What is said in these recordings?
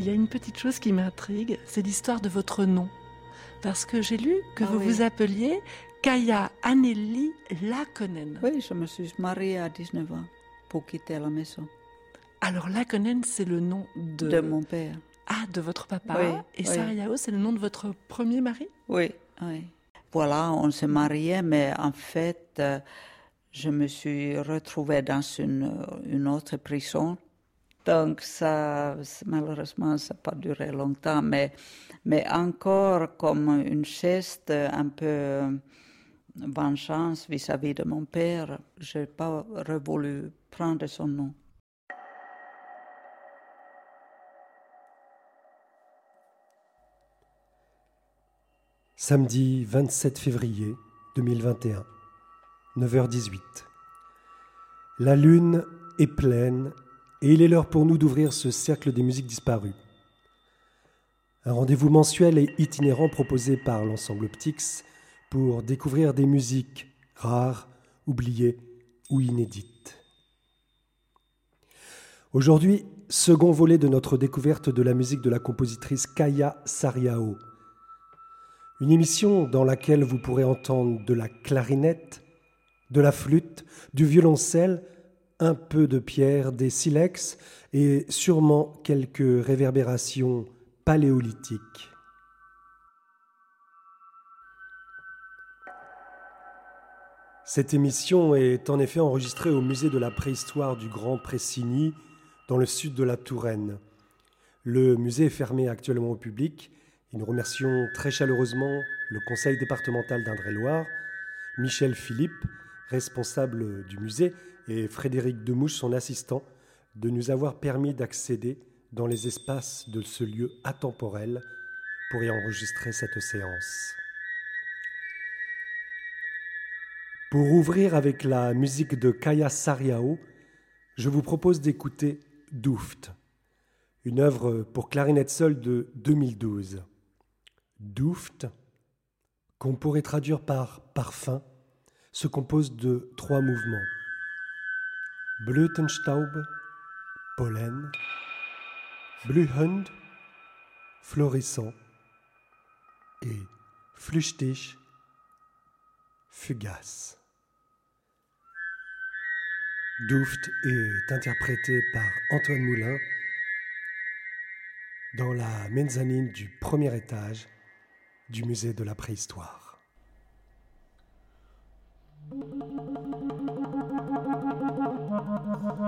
il y a une petite chose qui m'intrigue, c'est l'histoire de votre nom. Parce que j'ai lu que Ah vous oui. vous appeliez Kaya Anneli Lakonen. Oui, je me suis mariée à 19 ans pour quitter la maison Alors Lakonen, c'est le nom de... de, mon père. Ah, de votre papa. Oui, Et oui. Sariao, c'est le nom de votre premier mari? Oui, oui. Voilà, on s'est mariés, mais en fait, euh, je me suis retrouvée dans une, une autre prison. Donc, ça, malheureusement, ça n'a pas duré longtemps, mais, mais encore comme une geste un peu euh, vengeance vis-à-vis de mon père, je n'ai pas voulu prendre son nom. Samedi 27 février 2021, 9h18. La lune est pleine et il est l'heure pour nous d'ouvrir ce cercle des musiques disparues. Un rendez-vous mensuel et itinérant proposé par l'ensemble Optix pour découvrir des musiques rares, oubliées ou inédites. Aujourd'hui, second volet de notre découverte de la musique de la compositrice Kaya Sariao. Une émission dans laquelle vous pourrez entendre de la clarinette, de la flûte, du violoncelle, un peu de pierre, des silex et sûrement quelques réverbérations paléolithiques. Cette émission est en effet enregistrée au musée de la préhistoire du Grand Pressigny, dans le sud de la Touraine. Le musée est fermé actuellement au public et nous remercions très chaleureusement le conseil départemental d'Indre-et-Loire, Michel Philippe, responsable du musée, et Frédéric Demouche, son assistant, de nous avoir permis d'accéder dans les espaces de ce lieu atemporel pour y enregistrer cette séance. Pour ouvrir avec la musique de Kaya Sariao, je vous propose d'écouter Douft, une œuvre pour clarinette seule de 2012. Douft, qu'on pourrait traduire par parfum, se compose de trois mouvements. Blütenstaub, pollen, blühend, florissant, et flüchtig, fugace. Douft est interprété par Antoine Moulin dans la mezzanine du premier étage du musée de la préhistoire.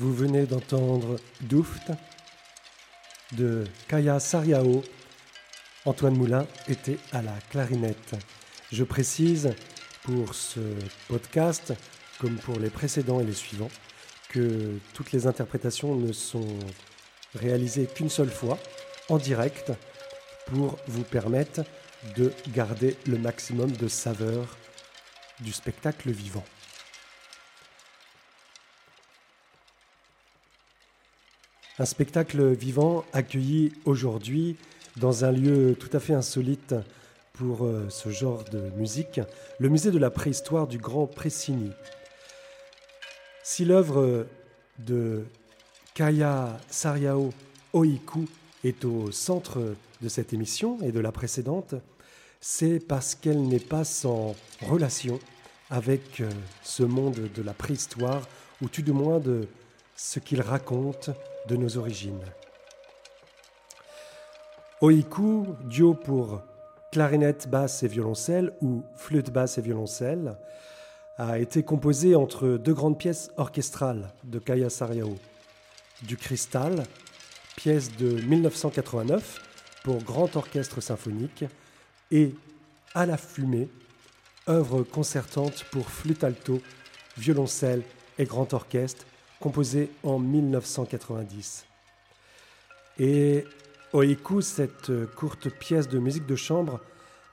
Vous venez d'entendre Douft de Kaya Sariao. Antoine Moulin était à la clarinette. Je précise pour ce podcast, comme pour les précédents et les suivants, que toutes les interprétations ne sont réalisées qu'une seule fois, en direct, pour vous permettre de garder le maximum de saveur du spectacle vivant. Un spectacle vivant accueilli aujourd'hui dans un lieu tout à fait insolite pour euh, ce genre de musique, le musée de la préhistoire du Grand Pressigny. Si l'œuvre de Kaya Sariao Oiku est au centre de cette émission et de la précédente, c'est parce qu'elle n'est pas sans relation avec euh, ce monde de la préhistoire, ou tout du moins de ce qu'il raconte de nos origines. Oiku, duo pour clarinette, basse et violoncelle ou flûte basse et violoncelle, a été composé entre deux grandes pièces orchestrales de Kaya Sariao. Du Cristal, pièce de 1989 pour grand orchestre symphonique, et À la fumée, œuvre concertante pour flûte alto, violoncelle et grand orchestre, composée en 1990. Et Oiku, cette courte pièce de musique de chambre,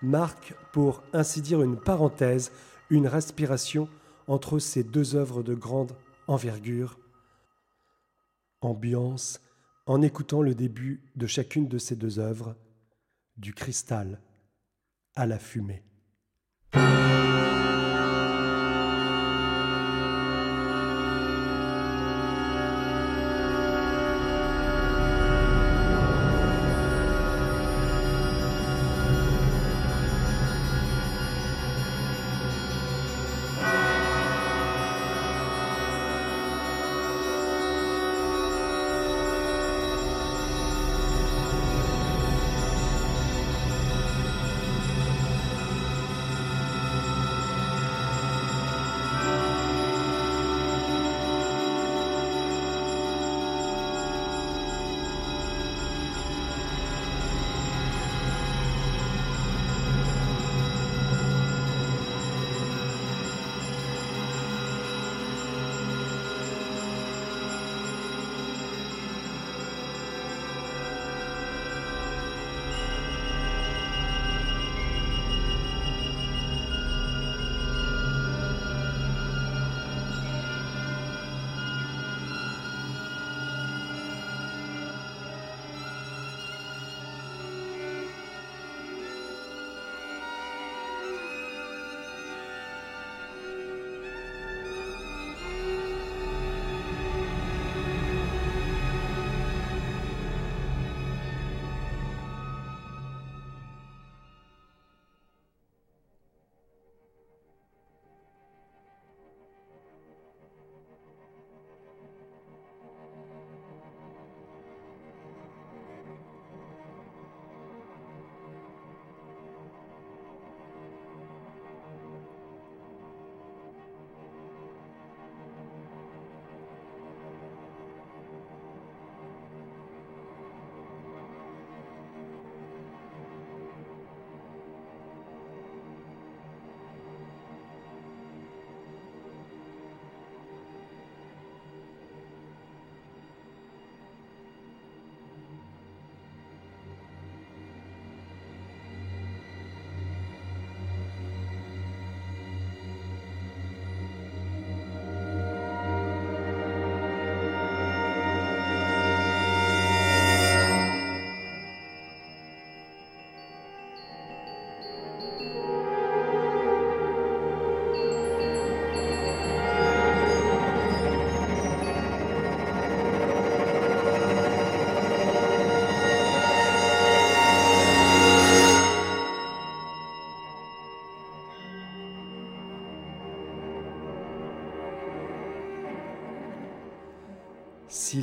marque, pour ainsi dire, une parenthèse, une respiration entre ces deux œuvres de grande envergure. Ambiance en écoutant le début de chacune de ces deux œuvres, du cristal à la fumée.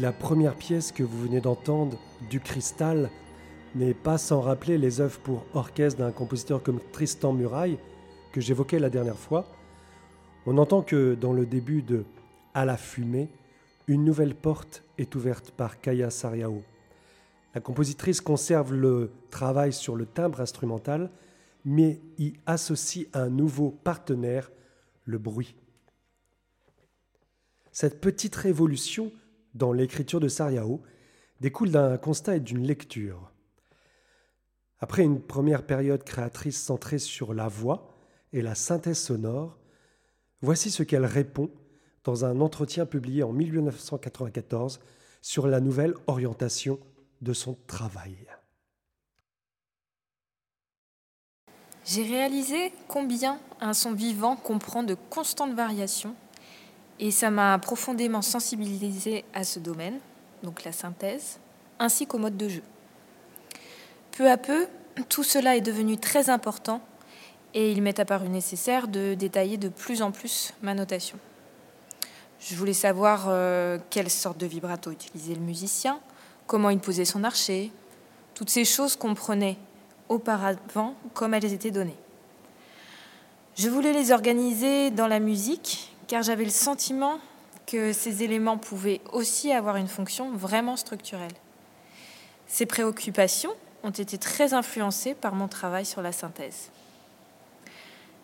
La première pièce que vous venez d'entendre, Du Cristal, n'est pas sans rappeler les œuvres pour orchestre d'un compositeur comme Tristan Muraille, que j'évoquais la dernière fois, on entend que dans le début de À la fumée, une nouvelle porte est ouverte par Kaya Sariao. La compositrice conserve le travail sur le timbre instrumental, mais y associe un nouveau partenaire, le bruit. Cette petite révolution dans l'écriture de Sariao découle d'un constat et d'une lecture. Après une première période créatrice centrée sur la voix et la synthèse sonore, voici ce qu'elle répond dans un entretien publié en 1994 sur la nouvelle orientation de son travail. J'ai réalisé combien un son vivant comprend de constantes variations et ça m'a profondément sensibilisé à ce domaine, donc la synthèse, ainsi qu'au mode de jeu. Peu à peu, tout cela est devenu très important et il m'est apparu nécessaire de détailler de plus en plus ma notation. Je voulais savoir euh, quelle sorte de vibrato utilisait le musicien, comment il posait son archer, toutes ces choses qu'on prenait auparavant comme elles étaient données. Je voulais les organiser dans la musique car j'avais le sentiment que ces éléments pouvaient aussi avoir une fonction vraiment structurelle. Ces préoccupations ont été très influencées par mon travail sur la synthèse.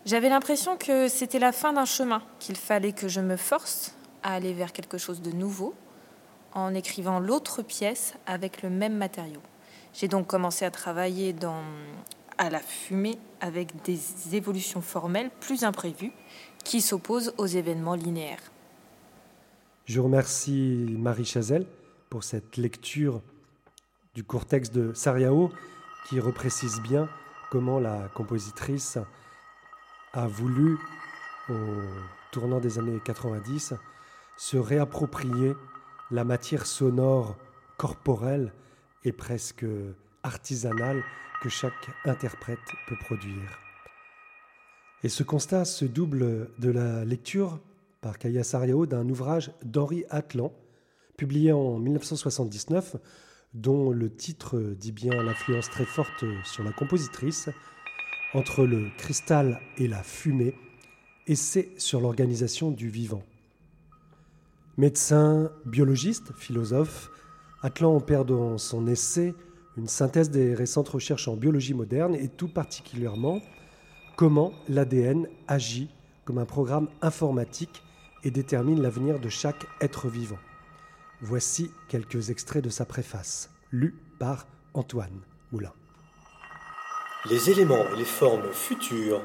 J'avais l'impression que c'était la fin d'un chemin, qu'il fallait que je me force à aller vers quelque chose de nouveau en écrivant l'autre pièce avec le même matériau. J'ai donc commencé à travailler à la fumée avec des évolutions formelles plus imprévues qui s'oppose aux événements linéaires. Je remercie Marie Chazelle pour cette lecture du court texte de Sariao qui reprécise bien comment la compositrice a voulu, au tournant des années 90, se réapproprier la matière sonore corporelle et presque artisanale que chaque interprète peut produire. Et ce constat se double de la lecture par Kaya Sariao d'un ouvrage d'Henri Atlan, publié en 1979, dont le titre dit bien l'influence très forte sur la compositrice, entre le cristal et la fumée, essai sur l'organisation du vivant. Médecin, biologiste, philosophe, Atlan opère dans son essai une synthèse des récentes recherches en biologie moderne et tout particulièrement comment l'ADN agit comme un programme informatique et détermine l'avenir de chaque être vivant. Voici quelques extraits de sa préface, lus par Antoine Moulin. Les éléments et les formes futures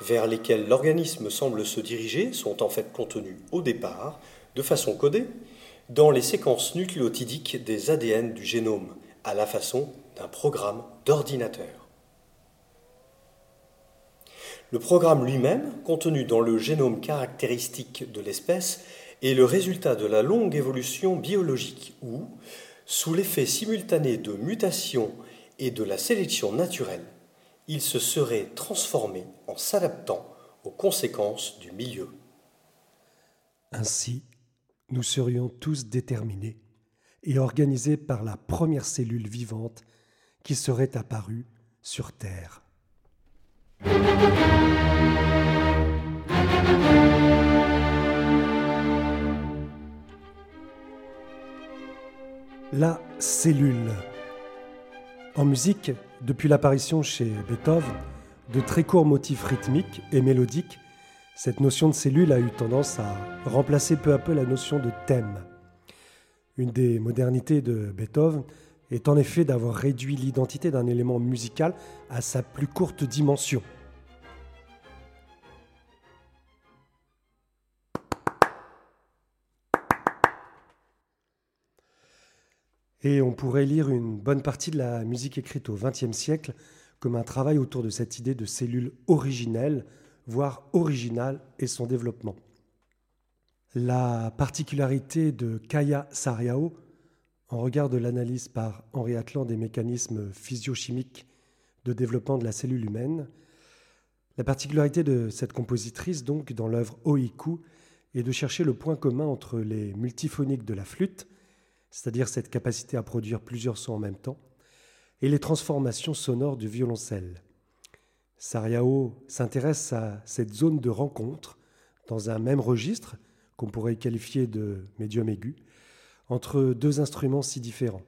vers lesquelles l'organisme semble se diriger sont en fait contenus au départ, de façon codée, dans les séquences nucléotidiques des ADN du génome, à la façon d'un programme d'ordinateur. Le programme lui-même, contenu dans le génome caractéristique de l'espèce, est le résultat de la longue évolution biologique où, sous l'effet simultané de mutation et de la sélection naturelle, il se serait transformé en s'adaptant aux conséquences du milieu. Ainsi, nous serions tous déterminés et organisés par la première cellule vivante qui serait apparue sur Terre. La cellule. En musique, depuis l'apparition chez Beethoven de très courts motifs rythmiques et mélodiques, cette notion de cellule a eu tendance à remplacer peu à peu la notion de thème. Une des modernités de Beethoven est en effet d'avoir réduit l'identité d'un élément musical à sa plus courte dimension. Et on pourrait lire une bonne partie de la musique écrite au XXe siècle comme un travail autour de cette idée de cellule originelle, voire originale, et son développement. La particularité de Kaya Sariao, en regard de l'analyse par Henri Atlan des mécanismes physiochimiques de développement de la cellule humaine, la particularité de cette compositrice, donc, dans l'œuvre Oiku, est de chercher le point commun entre les multiphoniques de la flûte, c'est-à-dire cette capacité à produire plusieurs sons en même temps, et les transformations sonores du violoncelle. Sariao s'intéresse à cette zone de rencontre dans un même registre qu'on pourrait qualifier de médium aigu, entre deux instruments si différents.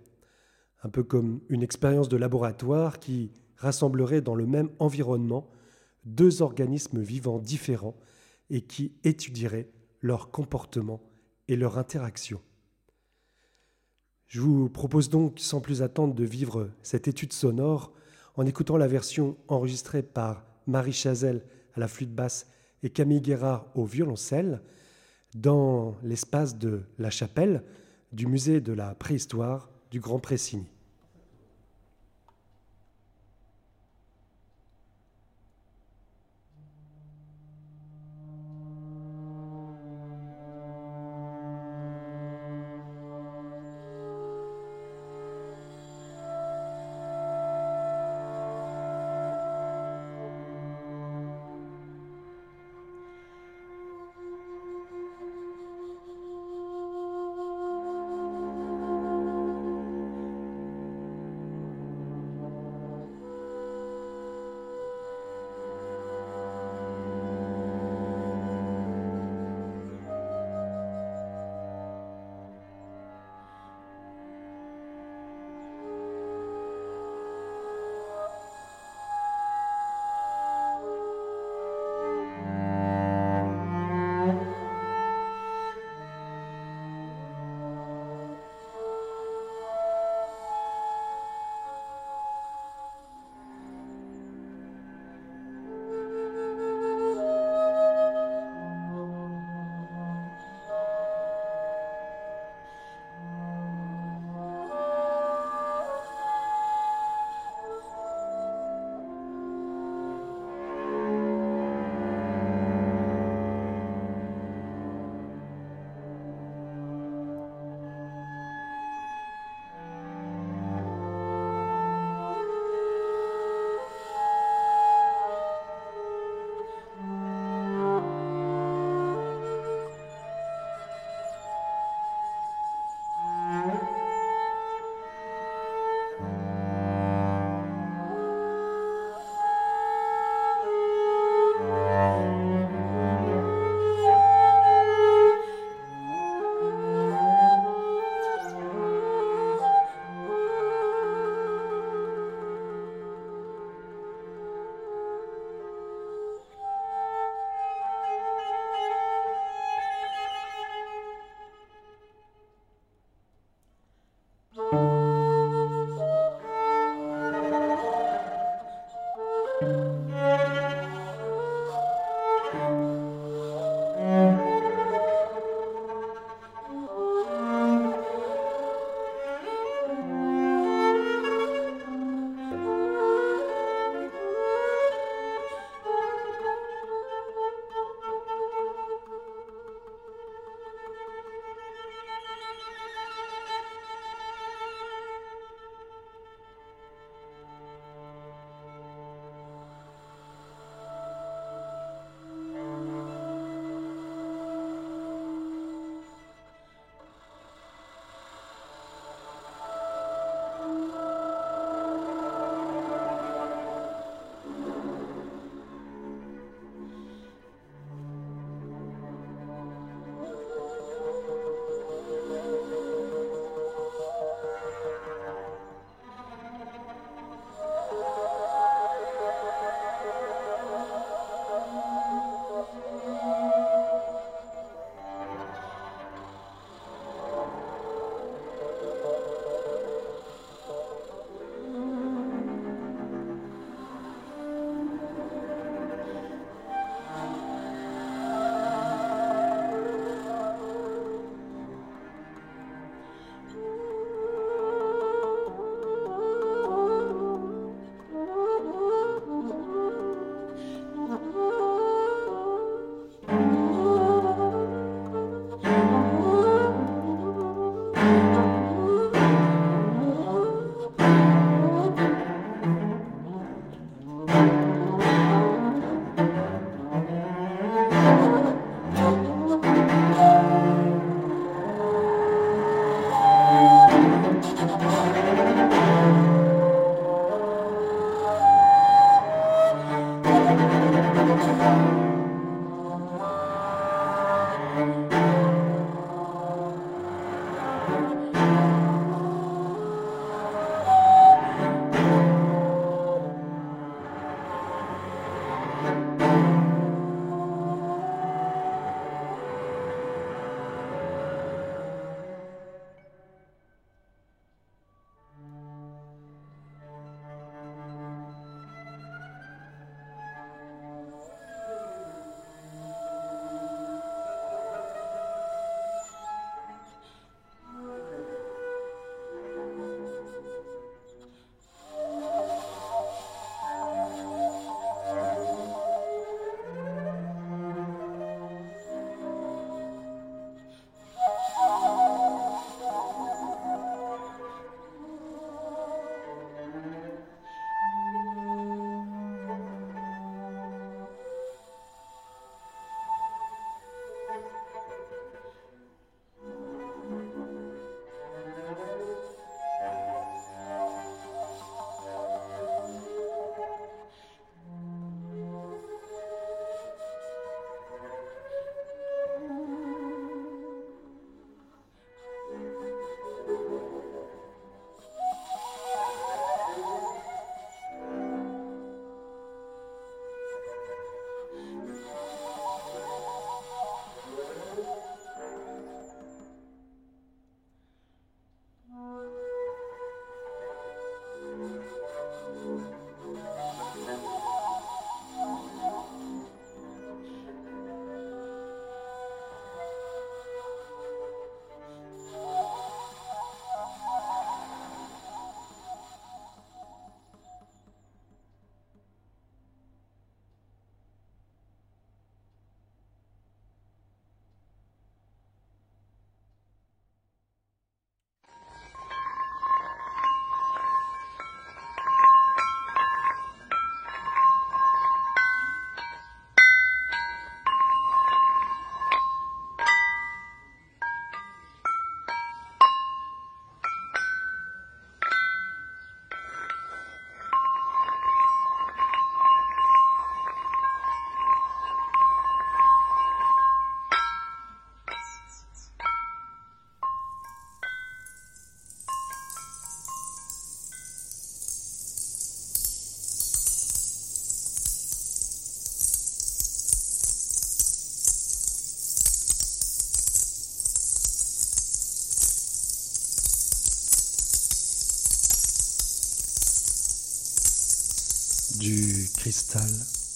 Un peu comme une expérience de laboratoire qui rassemblerait dans le même environnement deux organismes vivants différents et qui étudierait leur comportement et leur interaction. Je vous propose donc sans plus attendre de vivre cette étude sonore en écoutant la version enregistrée par Marie Chazelle à la flûte basse et Camille Guérard au violoncelle dans l'espace de la chapelle du musée de la préhistoire du Grand Pressigny.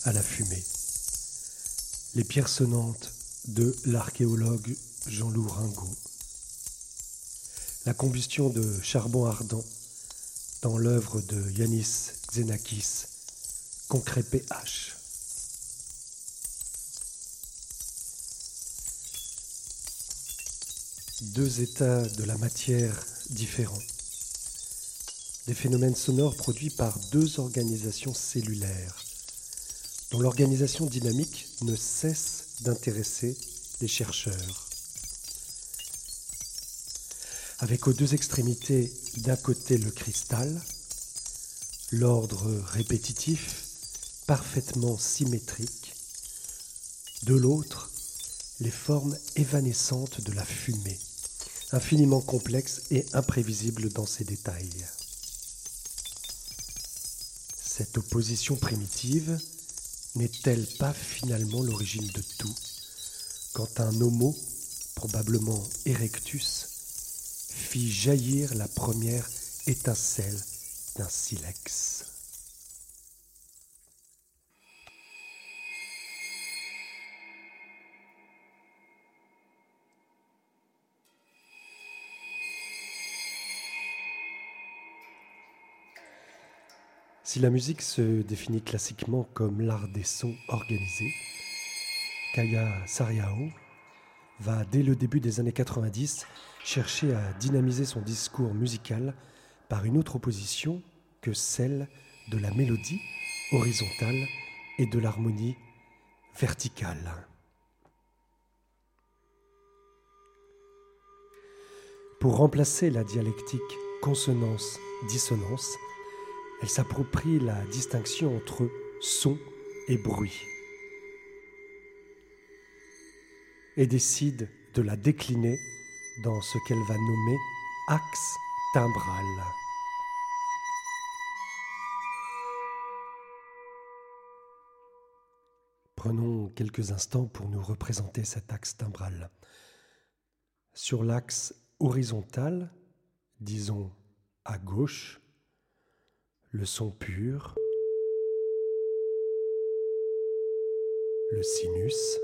À la fumée. Les pierres sonnantes de l'archéologue Jean-Loup Ringot. La combustion de charbon ardent dans l'œuvre de Yanis Xenakis, Concret PH. Deux états de la matière différents. Des phénomènes sonores produits par deux organisations cellulaires, dont l'organisation dynamique ne cesse d'intéresser les chercheurs. Avec aux deux extrémités d'un côté le cristal, l'ordre répétitif, parfaitement symétrique, de l'autre les formes évanescentes de la fumée, infiniment complexe et imprévisible dans ses détails. Cette opposition primitive n'est-elle pas finalement l'origine de tout? Quand un homo, probablement erectus, fit jaillir la première étincelle d'un silex. Si la musique se définit classiquement comme l'art des sons organisés, Kaya Sariao va dès le début des années 90 chercher à dynamiser son discours musical par une autre opposition que celle de la mélodie horizontale et de l'harmonie verticale. Pour remplacer la dialectique consonance-dissonance, elle s'approprie la distinction entre son et bruit et décide de la décliner dans ce qu'elle va nommer axe timbral. Prenons quelques instants pour nous représenter cet axe timbral. Sur l'axe horizontal, disons à gauche, le son pur, le sinus,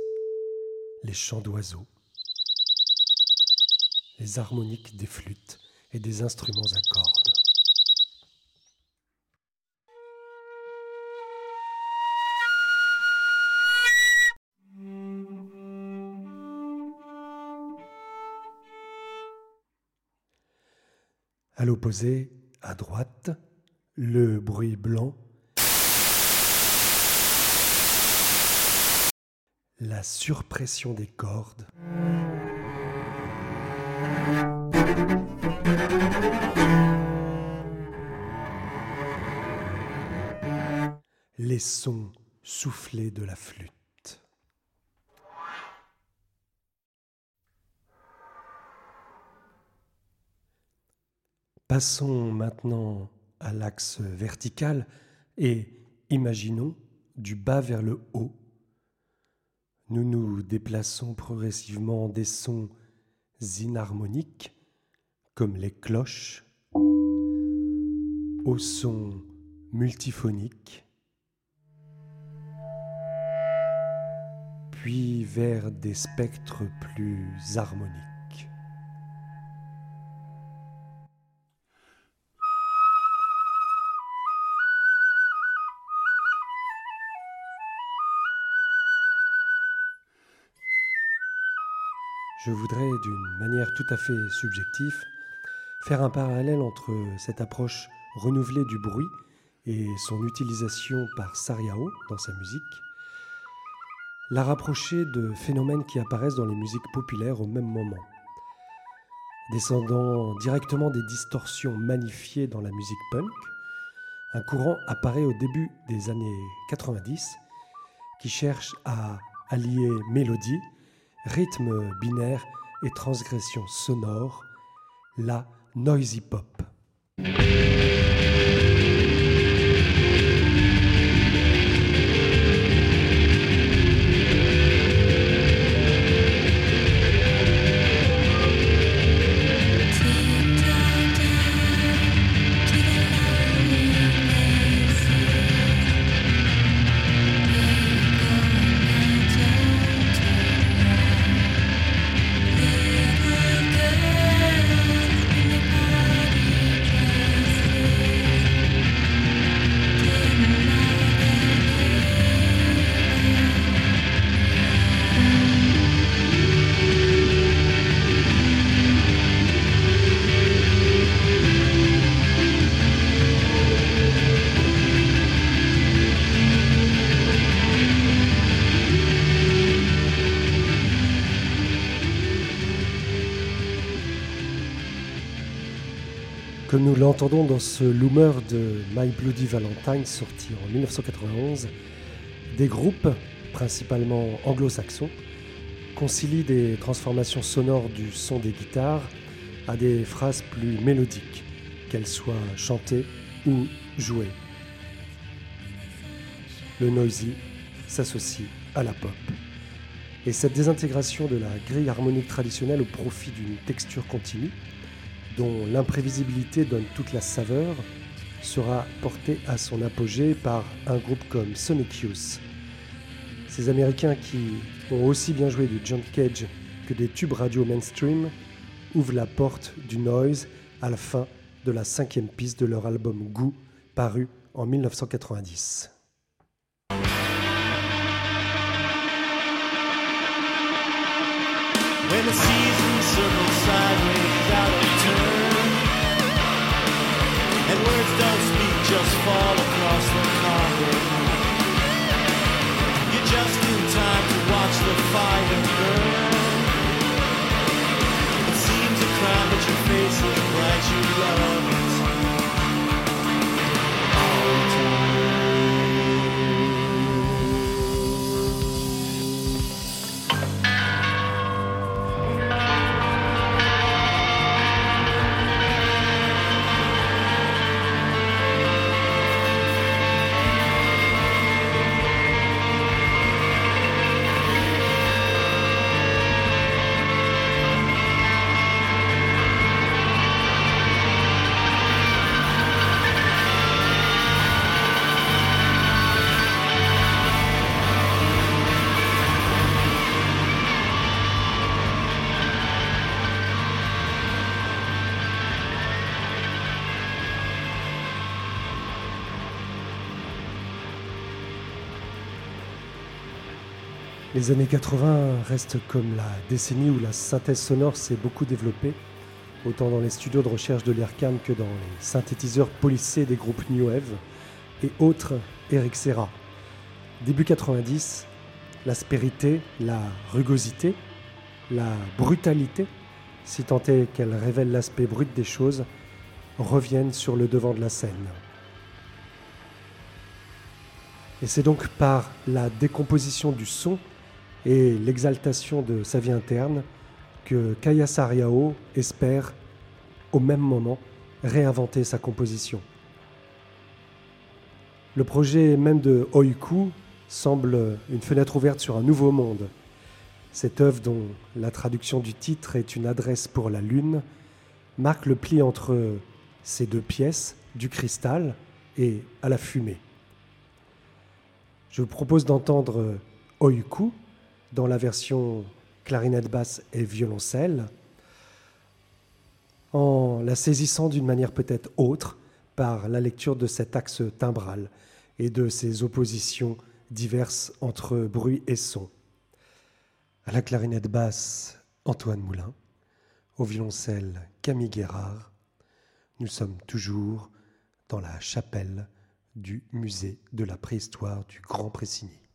les chants d'oiseaux, les harmoniques des flûtes et des instruments à cordes. À l'opposé, à droite, le bruit blanc, la surpression des cordes. Les sons soufflés de la flûte. Passons maintenant à l'axe vertical et imaginons du bas vers le haut. Nous nous déplaçons progressivement des sons inharmoniques comme les cloches aux sons multiphoniques, puis vers des spectres plus harmoniques. Je voudrais, d'une manière tout à fait subjective, faire un parallèle entre cette approche renouvelée du bruit et son utilisation par Sariao dans sa musique, la rapprocher de phénomènes qui apparaissent dans les musiques populaires au même moment. Descendant directement des distorsions magnifiées dans la musique punk, un courant apparaît au début des années 90 qui cherche à allier mélodie, rythme binaire et transgression sonore, la noisy pop. Dans ce loomer de My Bloody Valentine sorti en 1991, des groupes, principalement anglo-saxons, concilient des transformations sonores du son des guitares à des phrases plus mélodiques, qu'elles soient chantées ou jouées. Le noisy s'associe à la pop. Et cette désintégration de la grille harmonique traditionnelle au profit d'une texture continue, dont l'imprévisibilité donne toute la saveur, sera portée à son apogée par un groupe comme Sonic Youth. Ces Américains qui ont aussi bien joué du John Cage que des tubes radio mainstream ouvrent la porte du noise à la fin de la cinquième piste de leur album Goût, paru en 1990. When the that you love. Les années 80 restent comme la décennie où la synthèse sonore s'est beaucoup développée, autant dans les studios de recherche de l'IRCAM que dans les synthétiseurs polissés des groupes New Wave et autres Eric Serra. Début 90, l'aspérité, la rugosité, la brutalité, si tant est qu'elle révèle l'aspect brut des choses, reviennent sur le devant de la scène. Et c'est donc par la décomposition du son et l'exaltation de sa vie interne que Kaya Sariao espère au même moment réinventer sa composition. Le projet même de Oiku semble une fenêtre ouverte sur un nouveau monde. Cette œuvre, dont la traduction du titre est une adresse pour la Lune, marque le pli entre ces deux pièces, du cristal et à la fumée. Je vous propose d'entendre Oiku, dans la version clarinette basse et violoncelle, en la saisissant d'une manière peut-être autre par la lecture de cet axe timbral et de ses oppositions diverses entre bruit et son. À la clarinette basse, Antoine Moulin, au violoncelle, Camille Guérard. Nous sommes toujours dans la chapelle du musée de la préhistoire du Grand Pressigny.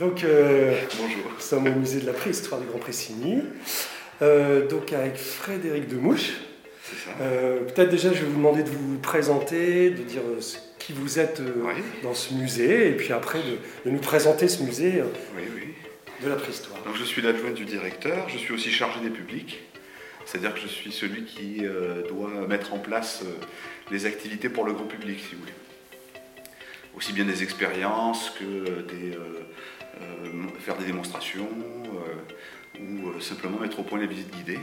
Donc, euh, Bonjour. nous sommes au musée de la préhistoire du Grand Pressigny, euh, donc avec Frédéric Demouche. Euh, Peut-être déjà, je vais vous demander de vous présenter, de dire qui vous êtes dans ce musée, et puis après de, nous présenter ce musée de la préhistoire. Donc, je suis l'adjoint du directeur, je suis aussi chargé des publics, c'est-à-dire que je suis celui qui doit mettre en place les activités pour le grand public, si vous voulez. Aussi bien des expériences que des euh, faire des démonstrations euh, ou euh, simplement mettre au point les visites guidées.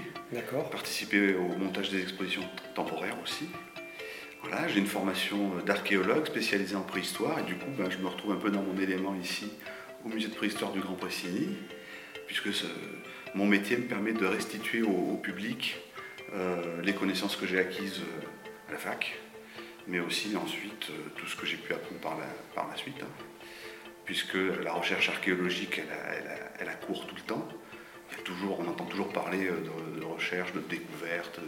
Participer au montage des expositions temporaires aussi. Voilà, j'ai une formation d'archéologue spécialisée en préhistoire et du coup ben, je me retrouve un peu dans mon élément ici au musée de préhistoire du Grand Pressigny puisque mon métier me permet de restituer au, public les connaissances que j'ai acquises à la fac, mais aussi ensuite tout ce que j'ai pu apprendre par la, suite. Hein puisque la recherche archéologique, elle, a, cours tout le temps. on entend toujours parler euh, de, recherche, de découverte,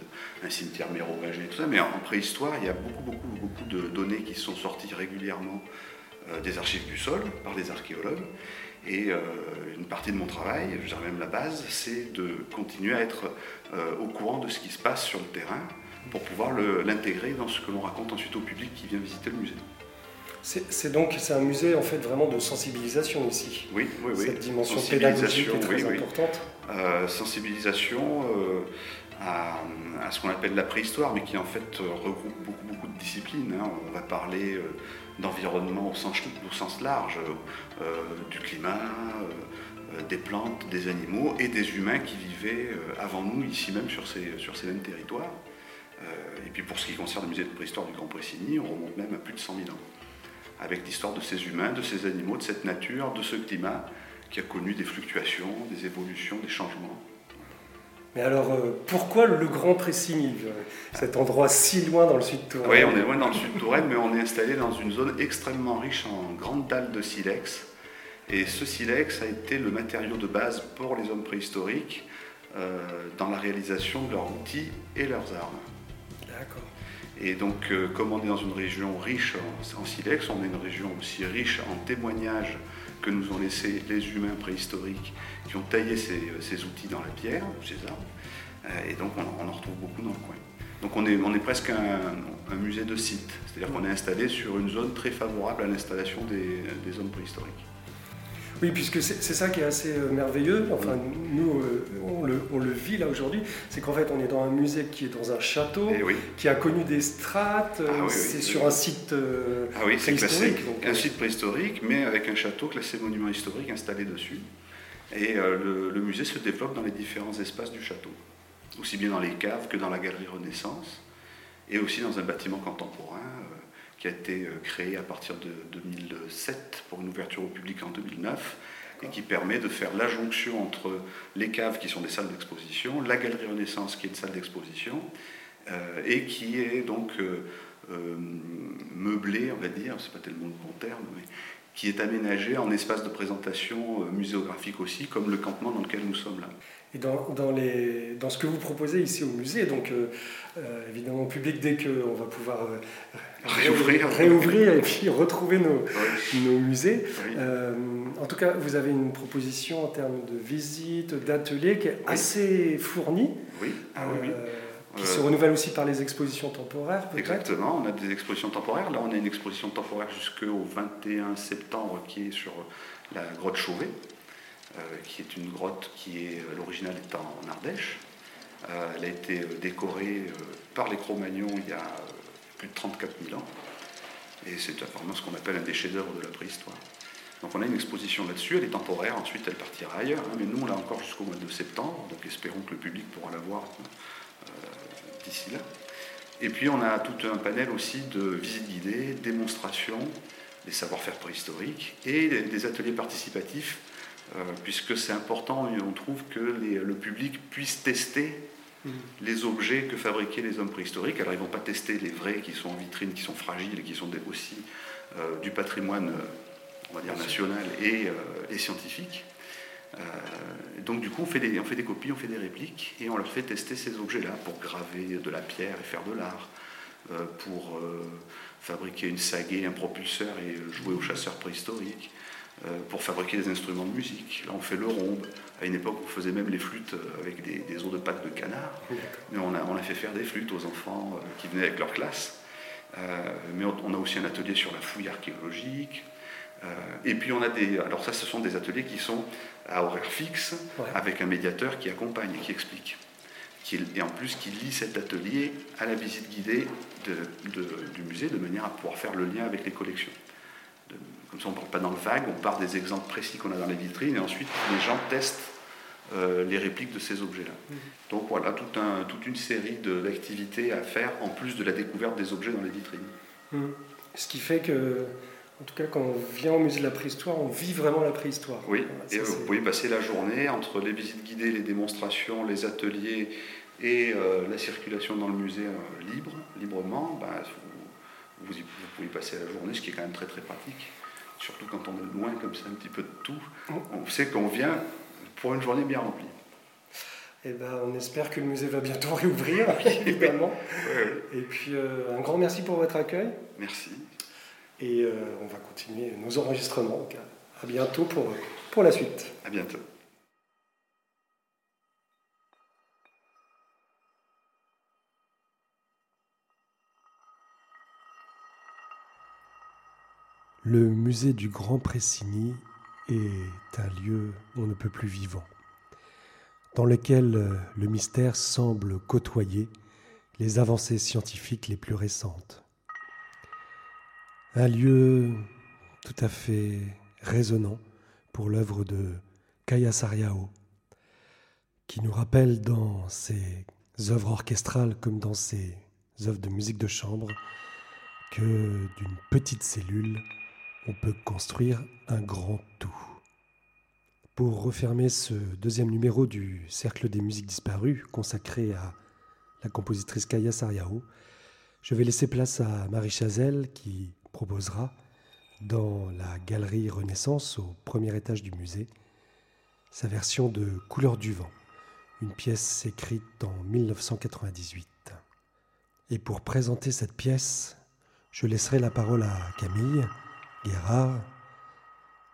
un cimetière mérovingien, tout ça, mais en, préhistoire, il y a beaucoup, beaucoup, beaucoup de données qui sont sorties régulièrement euh, des archives du sol par les archéologues. Et euh, une partie de mon travail, je dirais même la base, c'est de continuer à être au courant de ce qui se passe sur le terrain pour pouvoir l'intégrer dans ce que l'on raconte ensuite au public qui vient visiter le musée. C'est donc c'est un musée en fait vraiment de sensibilisation ici. Oui, oui, oui. Cette dimension pédagogique est très importante. Euh, sensibilisation euh, à, ce qu'on appelle la préhistoire, mais qui en fait euh, regroupe beaucoup, beaucoup de disciplines. Hein. On va parler d'environnement au sens, au sens large, du climat, des plantes, des animaux et des humains qui vivaient avant nous ici même sur ces, sur ces mêmes territoires. et puis pour ce qui concerne le musée de préhistoire du Grand Pressigny, on remonte même à plus de 100 000 ans avec l'histoire de ces humains, de ces animaux, de cette nature, de ce climat qui a connu des fluctuations, des évolutions, des changements. Mais alors, euh, pourquoi le Grand Pressigny, cet endroit si loin dans le sud de Touraine Oui, on est loin dans le sud de Touraine, mais on est installé dans une zone extrêmement riche en grandes dalles de silex. Et ce silex a été le matériau de base pour les hommes préhistoriques euh, dans la réalisation de leurs outils et leurs armes. D'accord. Et donc, euh, comme on est dans une région riche en, silex, on est une région aussi riche en témoignages que nous ont laissés les humains préhistoriques qui ont taillé ces, outils dans la pierre, ces arbres. Et donc, on, en retrouve beaucoup dans le coin. Donc, on est, on est presque un, musée de site, c'est-à-dire qu'on est installé sur une zone très favorable à l'installation des hommes préhistoriques. Oui, puisque c'est ça qui est assez euh, merveilleux. Enfin, nous, euh, on le, vit là aujourd'hui. C'est qu'en fait, on est dans un musée qui est dans un château, eh qui a connu des strates. Ah c'est sur un site euh, ah oui, préhistorique. un site préhistorique, mais avec un château classé monument historique installé dessus. Et le, musée se développe dans les différents espaces du château, aussi bien dans les caves que dans la galerie Renaissance, et aussi dans un bâtiment contemporain qui a été euh, créé à partir de 2007 pour une ouverture au public en 2009 et qui permet de faire la jonction entre les caves qui sont des salles d'exposition, la galerie Renaissance qui est une salle d'exposition euh, et qui est donc euh, meublée, on va dire, c'est pas tellement le bon terme, mais qui est aménagé en espace de présentation muséographique aussi, comme le campement dans lequel nous sommes là. Et dans, dans, les, dans ce que vous proposez ici au musée, donc évidemment public dès qu'on va pouvoir réouvrir. et puis retrouver nos, nos musées. Euh, en tout cas, vous avez une proposition en termes de visites, d'ateliers qui est assez fournie. Oui. Ah euh, qui se renouvelle aussi par les expositions temporaires, Exactement, on a des expositions temporaires. Là, on a une exposition temporaire jusqu'au 21 septembre qui est sur la grotte Chauvet, euh, qui est une grotte qui est, l'original est en Ardèche. elle a été décorée par les Cro-Magnons il y a plus de 34 000 ans. Et c'est apparemment ce qu'on appelle un des chefs-d'œuvre de la préhistoire. Donc on a une exposition là-dessus, elle est temporaire, ensuite elle partira ailleurs, hein, mais nous on l'a encore jusqu'au mois de septembre, donc espérons que le public pourra la voir euh, d'ici là. Et puis on a tout un panel aussi de visites guidées, démonstrations, des savoir-faire préhistoriques et des ateliers participatifs, euh, puisque c'est important, on trouve que le public puisse tester Mm. les objets que fabriquaient les hommes préhistoriques. Alors ils ne vont pas tester les vrais qui sont en vitrine, qui sont fragiles et qui sont aussi euh, du patrimoine, euh, on va dire, national et, euh, scientifique. donc du coup, on fait, des, on fait des copies, on fait des répliques et on leur fait tester ces objets-là pour graver de la pierre et faire de l'art, pour fabriquer une sagaie, un propulseur et jouer aux chasseurs préhistoriques, pour fabriquer des instruments de musique. Là, on fait le rhombe. À une époque, on faisait même les flûtes avec des, os de pattes de canard. Mais on a, on a, fait faire des flûtes aux enfants qui venaient avec leur classe. mais on a aussi un atelier sur la fouille archéologique. et puis on a des... Alors ça, ce sont des ateliers qui sont à horaire fixe, avec un médiateur qui accompagne et qui explique. et en plus, qui lie cet atelier à la visite guidée du musée, de manière à pouvoir faire le lien avec les collections. Comme ça, on ne parle pas dans le vague, on part des exemples précis qu'on a dans les vitrines, et ensuite, les gens testent euh, les répliques de ces objets-là. Mmh. Donc voilà, toute une série d'activités à faire, en plus de la découverte des objets dans les vitrines. Mmh. Ce qui fait que en tout cas, quand on vient au musée de la préhistoire, on vit vraiment la préhistoire. Oui, et vous pouvez passer la journée entre les visites guidées, les démonstrations, les ateliers et euh, la circulation dans le musée euh, libre, librement. Ben, vous, pouvez passer la journée, ce qui est quand même très très pratique. Surtout quand on est loin comme ça, un petit peu de tout. On sait qu'on vient pour une journée bien remplie. Eh ben, on espère que le musée va bientôt réouvrir, évidemment. Et puis, euh, un grand merci pour votre accueil. Merci. Et euh, on va continuer nos enregistrements. à bientôt pour, pour la suite. À bientôt. Le musée du Grand Pressigny est un lieu on ne peut plus vivant, dans lequel euh, le mystère semble côtoyer les avancées scientifiques les plus récentes. Un lieu tout à fait résonnant pour l'œuvre de Kaya Sariao, qui nous rappelle dans ses œuvres orchestrales comme dans ses œuvres de musique de chambre que d'une petite cellule, on peut construire un grand tout. Pour refermer ce deuxième numéro du Cercle des musiques disparues consacré à la compositrice Kaya Sariao, je vais laisser place à Marie Chazelle qui proposera dans la galerie Renaissance au premier étage du musée sa version de Couleur du vent, une pièce écrite en 1998. Et pour présenter cette pièce, je laisserai la parole à Camille Guérard,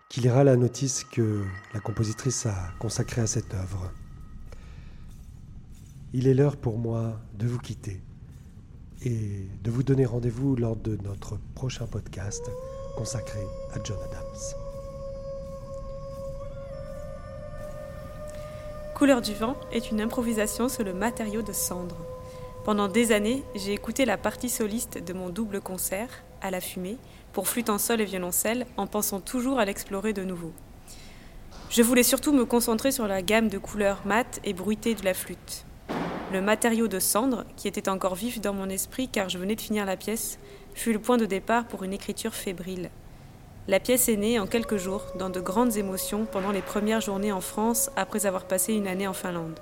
qui lira la notice que la compositrice a consacrée à cette œuvre. Il est l'heure pour moi de vous quitter et de vous donner rendez-vous lors de notre prochain podcast consacré à John Adams. Couleur du vent est une improvisation sur le matériau de cendre. Pendant des années, j'ai écouté la partie soliste de mon double concert, à la fumée, pour flûte en sol et violoncelle, en pensant toujours à l'explorer de nouveau. Je voulais surtout me concentrer sur la gamme de couleurs mates et bruitées de la flûte. Le matériau de cendre, qui était encore vif dans mon esprit car je venais de finir la pièce, fut le point de départ pour une écriture fébrile. La pièce est née en quelques jours, dans de grandes émotions, pendant les premières journées en France après avoir passé une année en Finlande.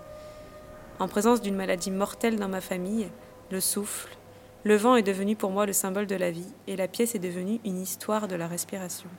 En présence d'une maladie mortelle dans ma famille, le souffle, le vent est devenu pour moi le symbole de la vie, et la pièce est devenue une histoire de la respiration.